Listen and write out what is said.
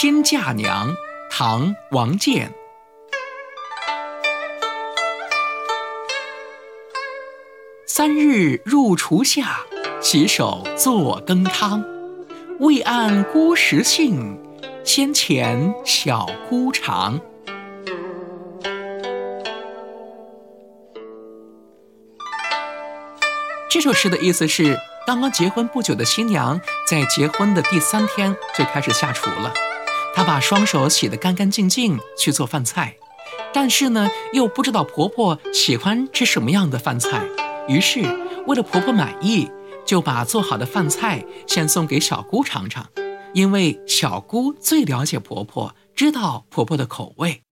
新嫁娘，唐·王建。三日入厨下，洗手做羹汤。未按姑食性，先遣小姑尝。这首诗的意思是，刚刚结婚不久的新娘，在结婚的第三天就开始下厨了。她把双手洗得干干净净去做饭菜，但是呢，又不知道婆婆喜欢吃什么样的饭菜。于是，为了婆婆满意，就把做好的饭菜先送给小姑尝尝，因为小姑最了解婆婆，知道婆婆的口味。